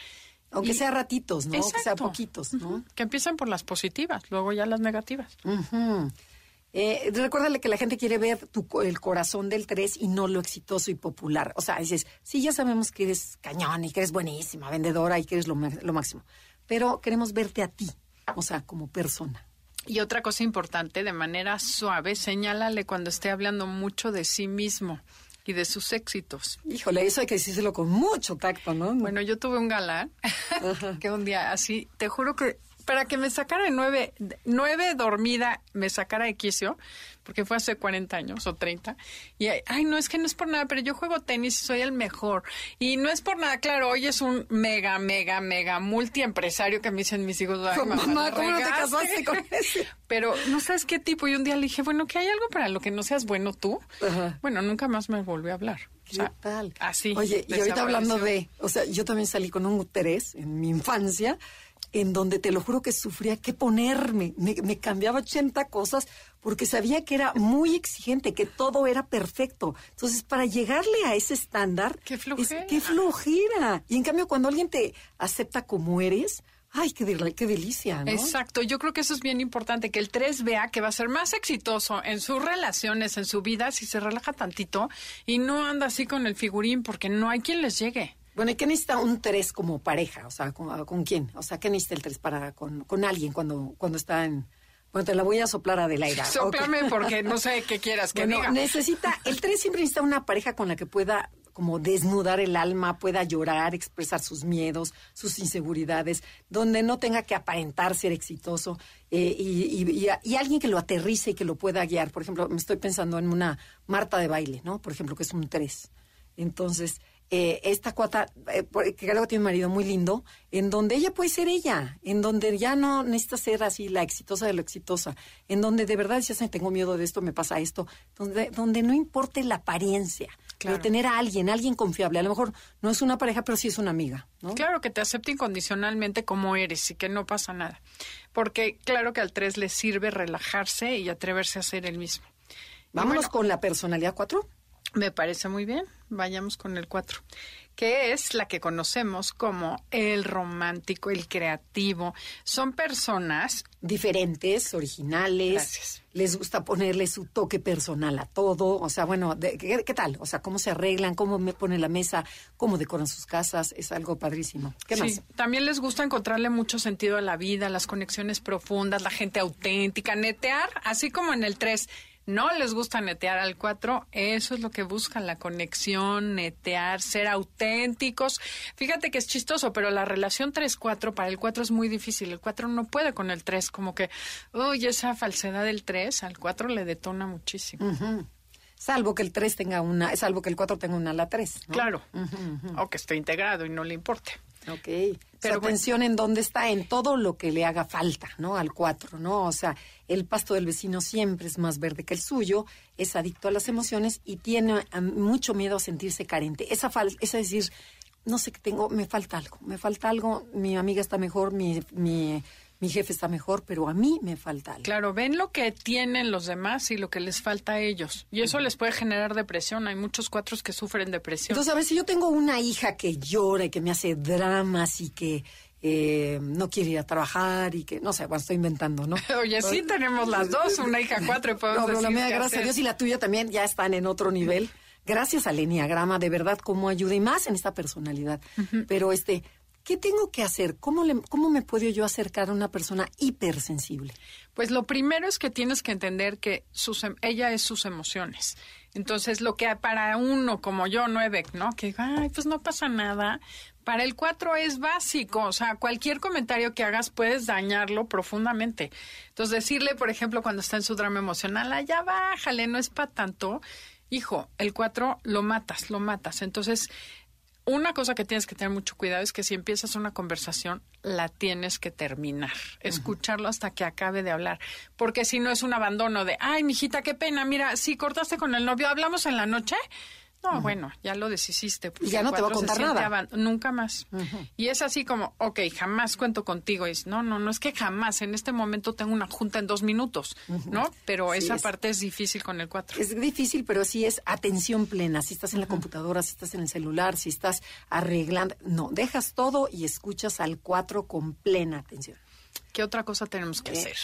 aunque sea ratitos, ¿no? Aunque sea poquitos, ¿no? Que empiezan por las positivas, luego ya las negativas. eh, recuérdale que la gente quiere ver tu, el corazón del 3 y no lo exitoso y popular. O sea, dices, sí, ya sabemos que eres cañón y que eres buenísima, vendedora y que eres lo, lo máximo. Pero queremos verte a ti, o sea, como persona. Y otra cosa importante, de manera suave, señálale cuando esté hablando mucho de sí mismo y de sus éxitos. Híjole, eso hay que decírselo con mucho tacto, ¿no? Bueno, yo tuve un galán que un día así, te juro que para que me sacara de nueve, nueve dormida, me sacara de quicio, porque fue hace 40 años o 30. Y, ay, no, es que no es por nada, pero yo juego tenis y soy el mejor. Y no es por nada, claro, hoy es un mega, mega, mega multiempresario que me dicen mis hijos. Ay, mamá, ¿cómo no te casaste con ese? Pero no sabes qué tipo. Y un día le dije, bueno, que hay algo para lo que no seas bueno tú. Bueno, nunca más me volvió a hablar. ¿Qué tal? Así. Oye, y ahorita hablando de, o sea, yo también salí con un Terés en mi infancia en donde te lo juro que sufría que ponerme, me, cambiaba 80 cosas porque sabía que era muy exigente, que todo era perfecto. Entonces, para llegarle a ese estándar, qué flojera. qué flojera. Y en cambio, cuando alguien te acepta como eres, Ay, qué, qué delicia, ¿no? Exacto, yo creo que eso es bien importante, que el 3 vea que va a ser más exitoso en sus relaciones, en su vida, si se relaja tantito y no anda así con el figurín, porque no hay quien les llegue. Bueno, ¿y qué necesita un tres como pareja? O sea, ¿con, con quién? O sea, ¿qué necesita el tres para con, con alguien cuando, cuando está en... Bueno, te la voy a soplar a Adelaida. Sóplame porque no sé qué quieras que Bueno, diga. necesita, el tres siempre necesita una pareja con la que pueda como desnudar el alma, pueda llorar, expresar sus miedos, sus inseguridades, donde no tenga que aparentar ser exitoso eh, y, y- y a- y alguien que lo aterrice y que lo pueda guiar. Por ejemplo, me estoy pensando en una Marta de baile, ¿no? Por ejemplo, que es un tres. Entonces, eh, esta cuata, eh, creo que tiene un marido muy lindo, en donde ella puede ser ella, en donde ya no necesita ser así la exitosa de lo exitosa, en donde de verdad "Ay, tengo miedo de esto, me pasa esto, donde, donde no importe la apariencia, Claro. pero tener a alguien, alguien confiable, a lo mejor no es una pareja, pero sí es una amiga, ¿no? Claro que te acepte incondicionalmente como eres y que no pasa nada. Porque claro que al 3 le sirve relajarse y atreverse a ser el mismo. Vámonos bueno, con la personalidad cuatro. Me parece muy bien. Vayamos con el 4, que es la que conocemos como el romántico, el creativo. Son personas diferentes, originales. Gracias. Les gusta ponerle su toque personal a todo. O sea, bueno, de- ¿qué, qué tal? O sea, cómo se arreglan, cómo me ponen la mesa, cómo decoran sus casas. Es algo padrísimo. ¿Qué Sí, más? también les gusta encontrarle mucho sentido a la vida, las conexiones profundas, la gente auténtica, netear, así como en el 3. No les gusta netear al 4, eso es lo que buscan, la conexión, netear, ser auténticos. Fíjate que es chistoso, pero la relación 3-4 para el 4 es muy difícil. El 4 no puede con el 3, como que, uy, esa falsedad del 3 al 4 le detona muchísimo. Salvo que el 3 tenga una, salvo que el 4 tenga una ala 3. Claro, o que esté integrado y no le importe. Ok. Pero bueno. atención en dónde está, en todo lo que le haga falta, ¿no? Al 4, ¿no? O sea, el pasto del vecino siempre es más verde que el suyo, es adicto a las emociones y tiene mucho miedo a sentirse carente. Esa fal es decir, no sé qué tengo, me falta algo, me falta algo, mi amiga está mejor, mi, mi, mi jefe está mejor, pero a mí me falta algo. Claro, ven lo que tienen los demás y lo que les falta a ellos. Y eso les puede generar depresión. Hay muchos cuatros que sufren depresión. Entonces, a ver, si yo tengo una hija que llora y que me hace dramas y que eh, no quiere ir a trabajar y que, no sé, bueno, estoy inventando, ¿no? Oye, sí tenemos las dos, una hija cuatro y podemos No, pero la mía, gracias a. Dios, y la tuya también ya están en otro nivel. Gracias al Enneagrama, de verdad, cómo ayuda y más en esta personalidad. Pero, este, ¿qué tengo que hacer? ¿Cómo, le- ¿Cómo me puedo yo acercar a una persona hipersensible? Pues lo primero es que tienes que entender que sus, em- ella es sus emociones. Entonces, lo que para uno como yo, nueve, ¿no? Que ay, pues no pasa nada. Para el cuatro es básico. O sea, cualquier comentario que hagas puedes dañarlo profundamente. Entonces, decirle, por ejemplo, cuando está en su drama emocional, "Ay, ya bájale, no es para tanto. Hijo, el cuatro lo matas, lo matas. Entonces, una cosa que tienes que tener mucho cuidado es que si empiezas una conversación, la tienes que terminar, escucharlo hasta que acabe de hablar, porque si no es un abandono de, ay, mijita, qué pena, mira, si cortaste con el novio, hablamos en la noche. No, bueno, ya lo deshiciste. porque Y ya no te va a cuatro contar nada. Nunca más. Y es así como, ok, jamás cuento contigo. Y es, no, no, no es que jamás. En este momento tengo una junta en dos minutos, ¿no? Pero Sí, esa es- parte es difícil con el cuatro. Es difícil, pero sí es atención plena. Si estás en la computadora, si estás en el celular, si estás arreglando. No, dejas todo y escuchas al 4 con plena atención. ¿Qué otra cosa tenemos que Eh, hacer?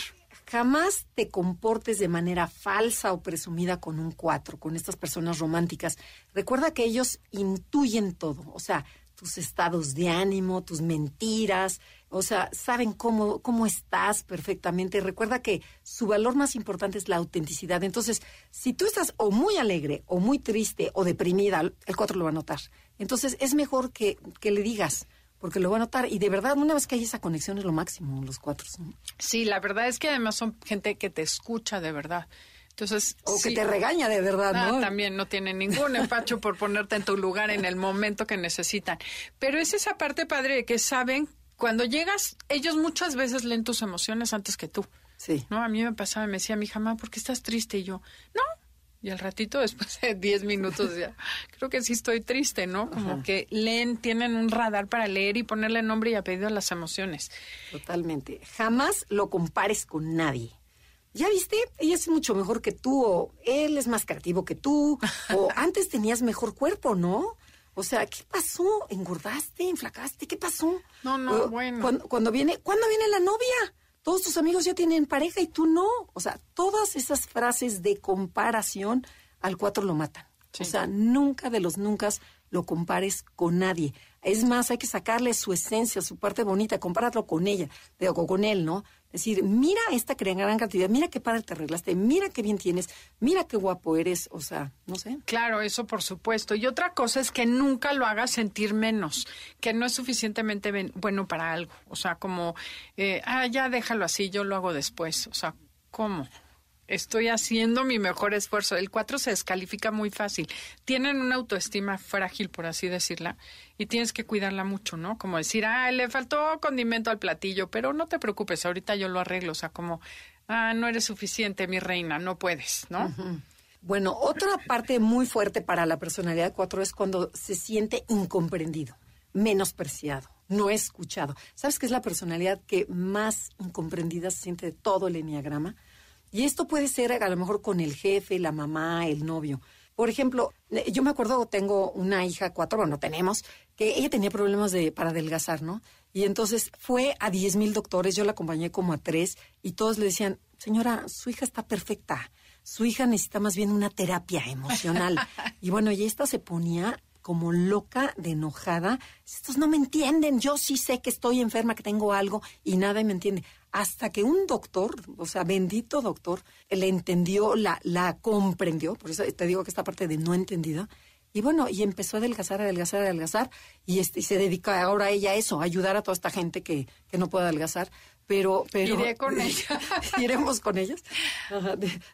Jamás te comportes de manera falsa o presumida con un cuatro, con estas personas románticas. Recuerda que ellos intuyen todo, o sea, tus estados de ánimo, tus mentiras, o sea, saben cómo, cómo estás perfectamente. Recuerda que su valor más importante es la autenticidad. Entonces, si tú estás o muy alegre, o muy triste, o deprimida, el cuatro lo va a notar. Entonces, es mejor que, que le digas, porque lo va a notar. Y de verdad, una vez que hay esa conexión es lo máximo, los cuatro. ¿no? Sí, la verdad es que además son gente que te escucha de verdad. Entonces, O que te regaña de verdad, Ah, ¿no? también no tienen ningún empacho por ponerte en tu lugar en el momento que necesitan. Pero es esa parte padre de que saben, cuando llegas, ellos muchas veces leen tus emociones antes que tú. Sí. ¿no? A mí me pasaba, me decía mi hija, mamá, ¿por qué estás triste? Y yo, no. Y al ratito, después de 10 minutos, decía, creo que sí estoy triste, ¿no? Como que leen, tienen un radar para leer y ponerle nombre y apellido a las emociones. Totalmente. Jamás lo compares con nadie. ¿Ya viste? Ella es mucho mejor que tú, o él es más creativo que tú, o antes tenías mejor cuerpo, ¿no? O sea, ¿qué pasó? ¿Engordaste? ¿Enflacaste? ¿Qué pasó? No, no, Eh, bueno. Cuando, cuando viene, ¿cuándo viene la novia? Todos tus amigos ya tienen pareja y tú no. O sea, todas esas frases de comparación al cuatro lo matan. Sí. O sea, nunca de los nunca lo compares con nadie. Es más, hay que sacarle su esencia, su parte bonita, compararlo con ella, de, o con él, ¿no? Decir, mira esta gran cantidad, mira qué padre te arreglaste, mira qué bien tienes, mira qué guapo eres, o sea, no sé. Claro, eso por supuesto. Y otra cosa es que nunca lo hagas sentir menos, que no es suficientemente bueno para algo. O sea, como, eh, ah, ya déjalo así, yo lo hago después. O sea, ¿cómo? Estoy haciendo mi mejor esfuerzo. El 4 se descalifica muy fácil. Tienen una autoestima frágil, por así decirla, y tienes que cuidarla mucho, ¿no? Como decir, ah, le faltó condimento al platillo, pero no te preocupes, ahorita yo lo arreglo. O sea, como, ah, no eres suficiente, mi reina, no puedes, ¿no? Bueno, otra parte muy fuerte para la personalidad 4 es cuando se siente incomprendido, menospreciado, no escuchado. ¿Sabes qué es la personalidad que más incomprendida se siente de todo el enneagrama? Y esto puede ser a lo mejor con el jefe, la mamá, el novio. Por ejemplo, eh, yo me acuerdo, tengo una hija, cuatro, bueno, tenemos, que ella tenía problemas de, para adelgazar, ¿no? Y entonces fue a diez mil doctores, yo la acompañé como a tres, y todos le decían, señora, su hija está perfecta, su hija necesita más bien una terapia emocional. y bueno, y esta se ponía como loca de enojada. Estos no me entienden, yo sí sé que estoy enferma, que tengo algo, y nada me entiende. Hasta que un doctor, o sea, bendito doctor, le entendió, la, la comprendió, por eso te digo que esta parte de no entendida, y bueno, y empezó a adelgazar, adelgazar, adelgazar, y, este, y se dedica ahora ella a eso, a ayudar a toda esta gente que, que no puede adelgazar pero pero iré con ella. iremos con ellas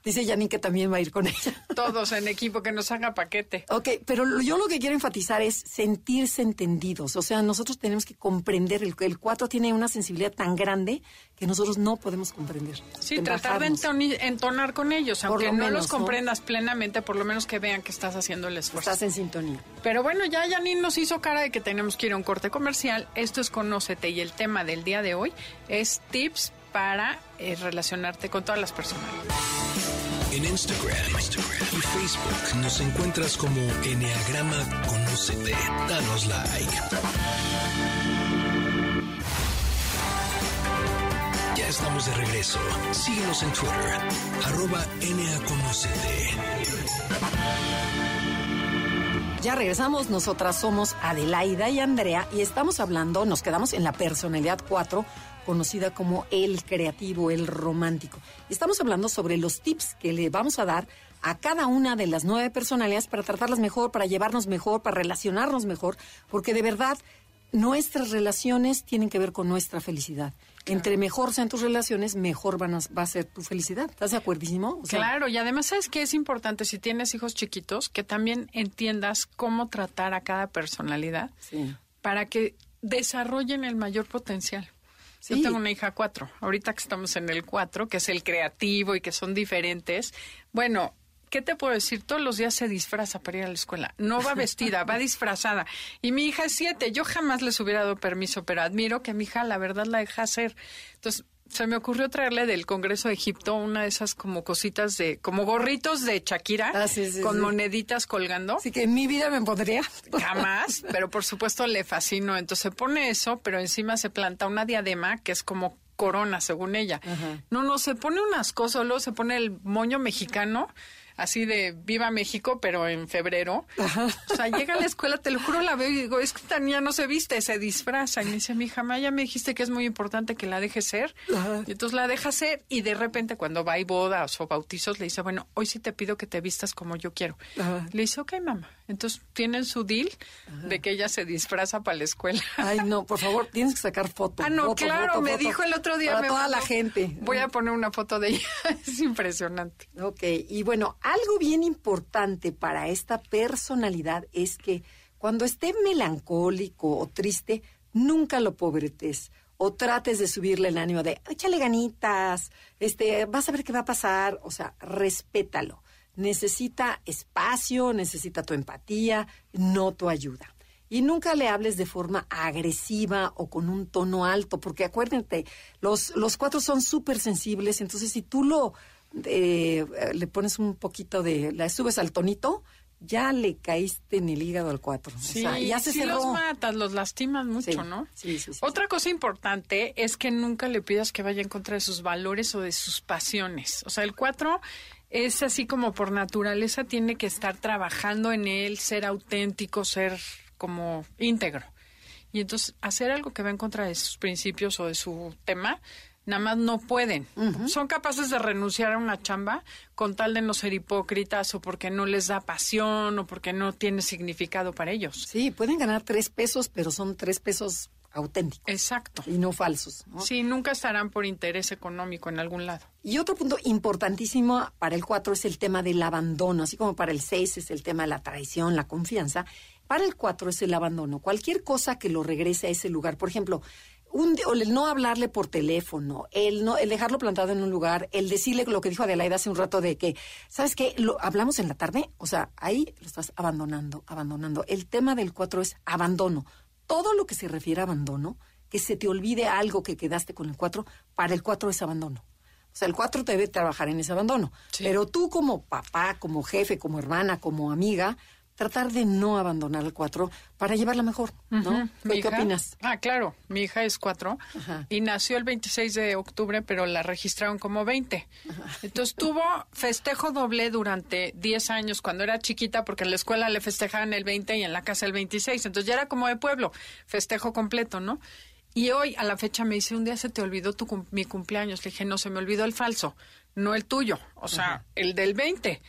dice Janine que también va a ir con ella. Todos en equipo que nos haga paquete. Ok, pero yo lo que quiero enfatizar es sentirse entendidos. O sea nosotros tenemos que comprender. El, el cuatro tiene una sensibilidad tan grande que nosotros no podemos comprender. Sí tratar de entonar con ellos aunque no los comprendas plenamente por lo menos que vean que estás haciendo el esfuerzo. Estás en sintonía. Pero bueno ya Janine nos hizo cara de que tenemos que ir a un corte comercial. Esto es Conócete y el tema del día de hoy es tips para eh, relacionarte con todas las personas. En Instagram, y Facebook nos encuentras como Enneagrama Conocete. Danos like. Ya estamos de regreso. Síguenos en Twitter, arroba. Ya regresamos, nosotras somos Adelaida y Andrea y estamos hablando, nos quedamos en la personalidad 4 conocida como el creativo, el romántico. Estamos hablando sobre los tips que le vamos a dar a cada una de las nueve personalidades para tratarlas mejor, para llevarnos mejor, para relacionarnos mejor, porque de verdad nuestras relaciones tienen que ver con nuestra felicidad. Entre mejor sean tus relaciones, mejor van a, va a ser tu felicidad. ¿Estás de acuerdísimo? claro, y además sabes que es importante si tienes hijos chiquitos que también entiendas cómo tratar a cada personalidad para que desarrollen el mayor potencial. Yo tengo una hija cuatro. Ahorita que estamos en el cuatro, que es el creativo y que son diferentes. Bueno, ¿qué te puedo decir? Todos los días se disfraza para ir a la escuela. No va vestida, va disfrazada. Y mi hija es siete. Yo jamás les hubiera dado permiso, pero admiro que mi hija la verdad la deja hacer. Entonces, se me ocurrió traerle del Congreso de Egipto una de esas como cositas de, como gorritos de Shakira, ah, con moneditas colgando. Así que en mi vida me podría. Jamás, pero por supuesto le fascinó. Entonces se pone eso, pero encima se planta una diadema que es como corona, según ella. No, no, se pone unas cosas, luego se pone el moño mexicano así de Viva México, pero en febrero. O sea, llega a la escuela, te lo juro, la veo y digo, es que esta niña no se viste, se disfraza. Y me dice, mi hija, ya me dijiste que es muy importante que la deje ser. Y entonces la deja ser y de repente cuando va y bodas o bautizos le dice, bueno, hoy sí te pido que te vistas como yo quiero. Le dice, ok, mamá. Entonces tienen su deal de que ella se disfraza para la escuela. Ay, no, por favor, tienes que sacar foto. Ah, no, claro, me dijo el otro día. Para toda la gente. Voy a poner una foto de ella. es impresionante. Ok, y bueno, algo bien importante para esta personalidad es que cuando esté melancólico o triste, nunca lo pobretes o trates de subirle el ánimo de échale ganitas, este, vas a ver qué va a pasar, o sea, respétalo. Necesita espacio, necesita tu empatía, no tu ayuda. Y nunca le hables de forma agresiva o con un tono alto, porque acuérdate, los, los cuatro son súper sensibles, entonces si tú lo eh, le pones un poquito de, la subes al tonito, ya le caíste en el hígado al cuatro. Sí, ya se los matas, los lastimas mucho, ¿no? Sí, sí, Otra cosa importante es que nunca le pidas que vaya en contra de sus valores o de sus pasiones. O sea, el cuatro es así como por naturaleza tiene que estar trabajando en él, ser auténtico, ser como íntegro. y entonces hacer algo que va en contra de sus principios o de su tema, nada más no pueden. Son capaces de renunciar a una chamba con tal de no ser hipócritas o porque no les da pasión o porque no tiene significado para ellos. Sí, pueden ganar tres pesos, pero son tres pesos auténticos. Exacto. Y no falsos. Sí, nunca estarán por interés económico en algún lado. Y otro punto importantísimo para el 4 es el tema del abandono, así como para el 6 es el tema de la traición, la confianza. Para el 4 es el abandono. Cualquier cosa que lo regrese a ese lugar. Por ejemplo, un, el no hablarle por teléfono, el no, el dejarlo plantado en un lugar, el decirle lo que dijo Adelaida hace un rato de que, ¿sabes qué? Lo hablamos en la tarde, o sea, ahí lo estás abandonando, abandonando. El tema del 4 es abandono todo lo que se refiere a abandono, que se te olvide algo que quedaste con el 4, para el 4 es abandono. O sea, el 4 debe trabajar en ese abandono. Pero tú como papá, como jefe, como hermana, como amiga, tratar de no abandonar el 4 para llevarla mejor, ¿no? ¿Qué, opinas? Ah, claro, mi hija es 4 y nació el 26 de octubre, pero la registraron como 20. Entonces tuvo festejo doble durante 10 años cuando era chiquita, porque en la escuela le festejaban el 20 y en la casa el 26. Entonces ya era como de pueblo, festejo completo, ¿no? Y hoy a la fecha me dice, un día se te olvidó tu, mi cumpleaños. Le dije, no, se me olvidó el falso, no el tuyo, o sea, el del 20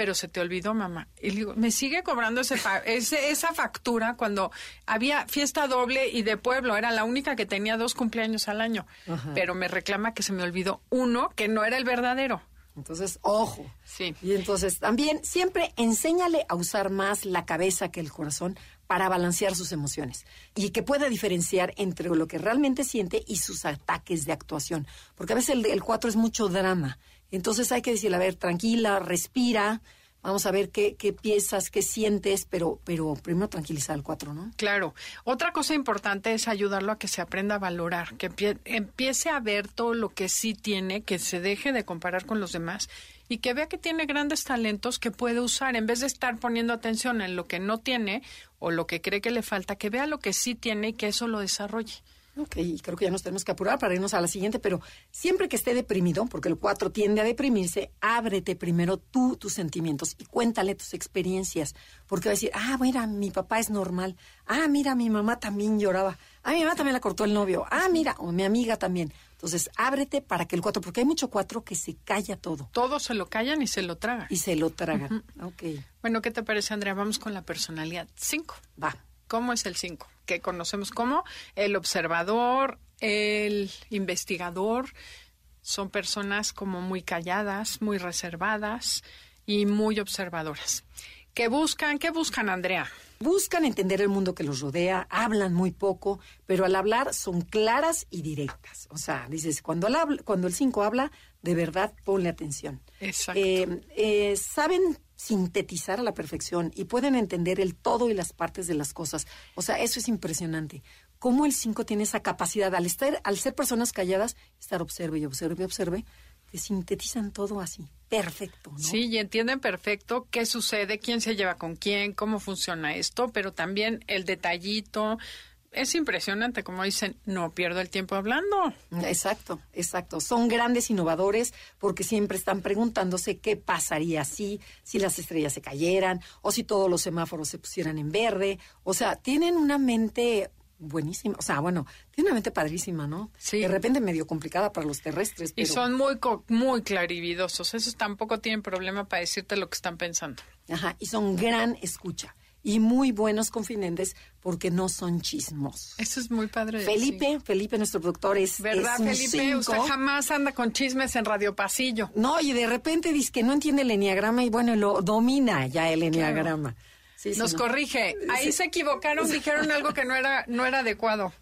pero se te olvidó, mamá. Y digo, me sigue cobrando ese, esa factura cuando había fiesta doble y de pueblo. Era la única que tenía dos cumpleaños al año. Pero me reclama que se me olvidó uno que no era el verdadero. Entonces, ojo. Sí. Y entonces también siempre enséñale a usar más la cabeza que el corazón para balancear sus emociones y que pueda diferenciar entre lo que realmente siente y sus ataques de actuación. Porque a veces el, el 4 es mucho drama entonces hay que decirle, a ver, tranquila, respira, vamos a ver qué, qué piensas, qué sientes, pero, pero primero tranquilizar al cuatro, ¿no? Claro. Otra cosa importante es ayudarlo a que se aprenda a valorar, que empiece a ver todo lo que sí tiene, que se deje de comparar con los demás y que vea que tiene grandes talentos que puede usar en vez de estar poniendo atención en lo que no tiene o lo que cree que le falta, que vea lo que sí tiene y que eso lo desarrolle. Ok, creo que ya nos tenemos que apurar para irnos a la siguiente, pero siempre que esté deprimido, porque el 4 tiende a deprimirse, ábrete primero tú tus sentimientos y cuéntale tus experiencias, porque va a decir, ah, mira, mi papá es normal, ah, mira, mi mamá también lloraba, ah, mi mamá también la cortó el novio, ah, mira, o mi amiga también. Entonces, ábrete para que el 4, porque hay mucho 4 que se calla todo. Todo se lo callan y se lo tragan. Y se lo tragan, ok. Bueno, ¿qué te parece, Andrea? Vamos con la personalidad 5. Va. ¿Cómo es el 5? Que conocemos como el observador, el investigador. Son personas como muy calladas, muy reservadas y muy observadoras. ¿Qué buscan? ¿Qué buscan, Andrea? Buscan entender el mundo que los rodea, hablan muy poco, pero al hablar son claras y directas. O sea, dices, cuando el, cuando el 5 habla, de verdad ponle atención. Exacto. Eh, eh, saben sintetizar a la perfección y pueden entender el todo y las partes de las cosas. O sea, eso es impresionante. Cómo el 5 tiene esa capacidad, al, estar, al ser personas calladas, estar observe y observe y observe, te sintetizan todo así, perfecto. Sí, y entienden perfecto qué sucede, quién se lleva con quién, cómo funciona esto, pero también el detallito, es impresionante, como dicen, no pierdo el tiempo hablando. Exacto, exacto. Son grandes innovadores porque siempre están preguntándose qué pasaría si, si las estrellas se cayeran o si todos los semáforos se pusieran en verde. O sea, tienen una mente buenísima, o sea, bueno, tienen una mente padrísima, ¿no? Sí. De repente medio complicada para los terrestres. Y son muy, muy clarividosos. Esos tampoco tienen problema para decirte lo que están pensando. Ajá, y son gran escucha y muy buenos confidentes porque no son chismos. Eso es muy padre. Felipe, Felipe, nuestro productor es. ¿Verdad, Felipe? Usted jamás anda con chismes en Radio Pasillo. No, y de repente dice que no entiende el enneagrama y bueno, lo domina ya el enneagrama. Nos corrige. Ahí se equivocaron, dijeron algo que no era, no era adecuado.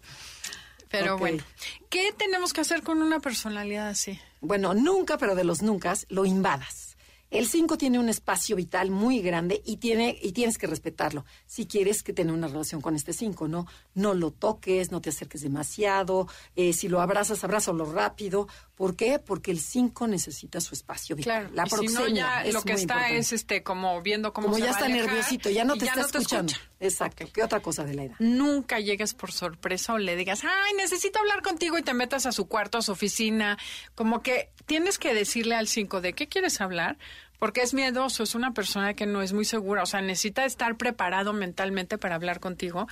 Pero bueno, ¿qué tenemos que hacer con una personalidad así? Bueno, nunca, pero de los nunca, lo invadas. El 5 tiene un espacio vital muy grande y, tiene, y tienes que respetarlo. Si quieres que tenga una relación con este 5, ¿no? No lo toques, no te acerques demasiado. Eh, si lo abrazas, abrázalo rápido. ¿Por qué? Porque el 5 necesita su espacio vital. Claro, la si no, ya lo que está es este como viendo cómo como ya está nerviosito, ya no te está escuchando. Exacto. ¿Qué otra cosa de la edad? Nunca llegues por sorpresa o le digas, ay, necesito hablar contigo y te metas a su cuarto, a su oficina. Como que tienes que decirle al 5 de qué quieres hablar porque es miedoso, es una persona que no es muy segura, o sea, necesita estar preparado mentalmente para hablar contigo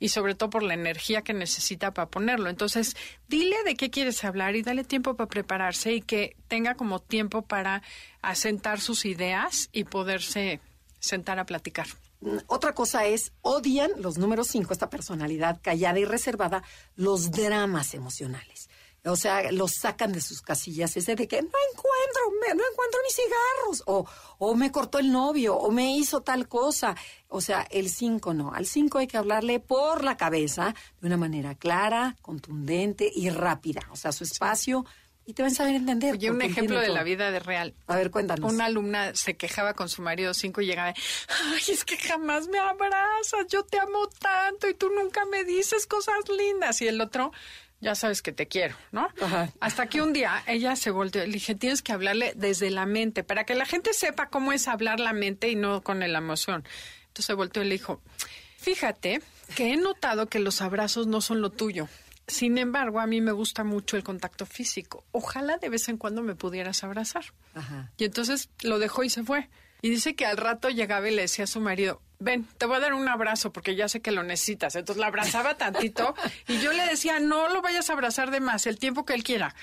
y sobre todo por la energía que necesita para ponerlo. Entonces, dile de qué quieres hablar y dale tiempo para prepararse y que tenga como tiempo para asentar sus ideas y poderse sentar a platicar. Otra cosa es, odian los números 5, esta personalidad callada y reservada, los dramas emocionales. O sea, los sacan de sus casillas, ese de que no encuentro, no encuentro mis cigarros, o, o me cortó el novio, o me hizo tal cosa. O sea, el 5 no. Al 5 hay que hablarle por la cabeza de una manera clara, contundente y rápida. O sea, su espacio y te van a saber entender. Oye, un ejemplo de la vida de real. A ver, cuéntanos. Una alumna se quejaba con su marido cinco y llegaba, ay, es que jamás me abrazas, yo te amo tanto y tú nunca me dices cosas lindas. Y el otro, ya sabes que te quiero, ¿no? Hasta que un día ella se volteó, le dije, tienes que hablarle desde la mente, para que la gente sepa cómo es hablar la mente y no con la emoción. Entonces se volteó y le dijo, fíjate que he notado que los abrazos no son lo tuyo. Sin embargo, a mí me gusta mucho el contacto físico. Ojalá de vez en cuando me pudieras abrazar. Y entonces lo dejó y se fue. Y dice que al rato llegaba y le decía a su marido, ven, te voy a dar un abrazo porque ya sé que lo necesitas. Entonces la abrazaba tantito y yo le decía, no lo vayas a abrazar de más, el tiempo que él quiera.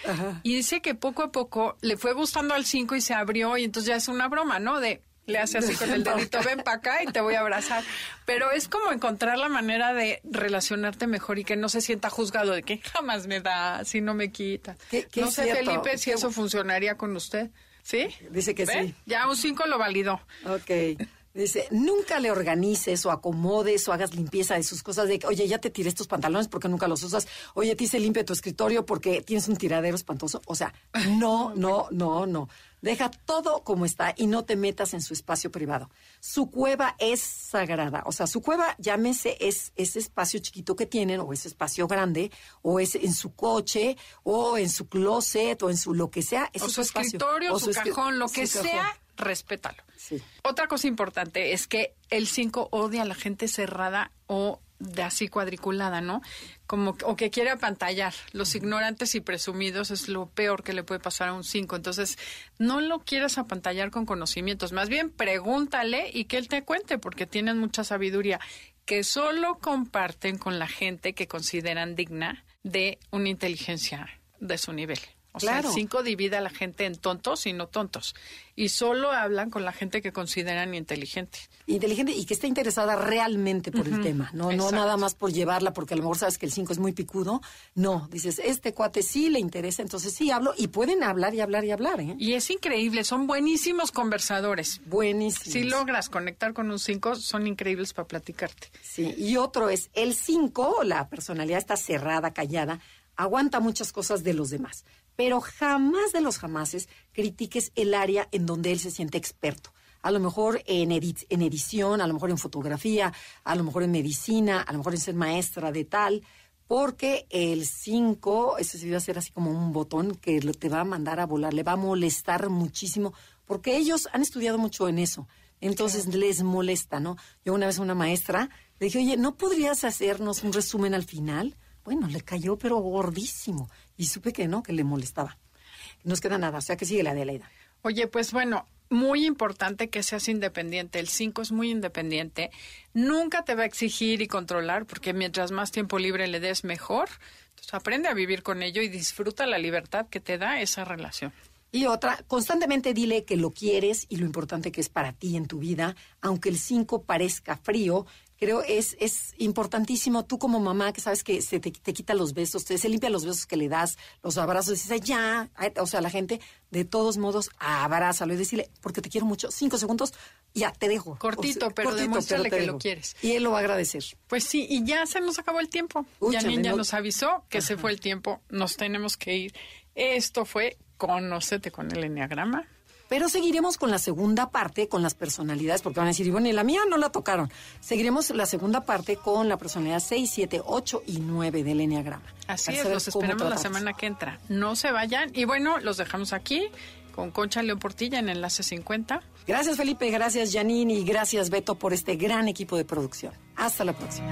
Y dice que poco a poco le fue gustando al cinco y se abrió y entonces ya es una broma, ¿no? De le hace así con el dedito, ven para acá y te voy a abrazar. Pero es como encontrar la manera de relacionarte mejor y que no se sienta juzgado de que jamás me da, si no me quita. no sé, Felipe, si eso funcionaría con usted. ¿Sí? Dice que sí. Ya un 5 lo validó. Ok. Dice, nunca le organices o acomodes o hagas limpieza de sus cosas de, oye, ya te tiré estos pantalones porque nunca los usas. Oye, te hice limpia tu escritorio porque tienes un tiradero espantoso. O sea, no, no, no, no. Deja todo como está y no te metas en su espacio privado. Su cueva es sagrada. O sea, su cueva, llámese, es ese espacio chiquito que tienen, o ese espacio grande, o es en su coche, o en su closet, o en su lo que sea. o su, escritorio, o su, cajón, lo que sea, respétalo. Otra cosa importante es que el 5 odia a la gente cerrada o de así cuadriculada, ¿no? Como o que quiere apantallar. Los ignorantes y presumidos es lo peor que le puede pasar a un 5. Entonces, no lo quieras apantallar con conocimientos, más bien pregúntale y que él te cuente porque tienen mucha sabiduría que solo comparten con la gente que consideran digna de una inteligencia de su nivel. O sea, el 5 divide a la gente en tontos y no tontos. Y solo hablan con la gente que consideran inteligente. Inteligente y que está interesada realmente por el tema, ¿no? No nada más por llevarla, porque a lo mejor sabes que el 5 es muy picudo. No, dices, este cuate sí le interesa, entonces sí hablo. Y pueden hablar y hablar y hablar, ¿eh? Y es increíble, son buenísimos conversadores. Buenísimos. Si logras conectar con un 5, son increíbles para platicarte. Sí, y otro es el 5, la personalidad está cerrada, callada, aguanta muchas cosas de los demás pero jamás de los jamases critiques el área en donde él se siente experto. A lo mejor en, en edición, a lo mejor en fotografía, a lo mejor en medicina, a lo mejor en ser maestra de tal, porque el 5, eso se va a ser así como un botón que te va a mandar a volar, le va a molestar muchísimo, porque ellos han estudiado mucho en eso. Entonces les molesta, ¿no? Yo una vez a una maestra le dije, oye, ¿no podrías hacernos un resumen al final? Bueno, le cayó pero gordísimo. Y supe que no, que le molestaba. No nos queda nada, o sea que sigue la Adelaida. Oye, pues bueno, muy importante que seas independiente. El 5 es muy independiente. Nunca te va a exigir y controlar, porque mientras más tiempo libre le des, mejor. Entonces aprende a vivir con ello y disfruta la libertad que te da esa relación. Y otra, constantemente dile que lo quieres y lo importante que es para ti en tu vida, aunque el 5 parezca frío, creo es, es importantísimo. Tú como mamá que sabes que se te, te quita los besos, te, se limpia los besos que le das, los abrazos, dices, ya, o sea, la gente, de todos modos, abrázalo y decirle, porque te quiero mucho, cinco segundos, ya, te dejo. Cortito, pero demuéstrale que lo quieres. Y él lo va a agradecer. Pues sí, y ya se nos acabó el tiempo. ya niña nos avisó que se fue el tiempo, nos tenemos que ir. Esto fue Conócete con el Enneagrama. Pero seguiremos con la segunda parte, con las personalidades, porque van a decir, bueno, y la mía no la tocaron. Seguiremos la segunda parte con la personalidad 6, 7, 8 y 9 del Enneagrama. Así es, los esperamos la semana que entra. No se vayan. Y bueno, los dejamos aquí con Concha León Portilla en Enlace 50. Gracias, Felipe. Gracias, Janine. Y gracias, Beto, por este gran equipo de producción. Hasta la próxima.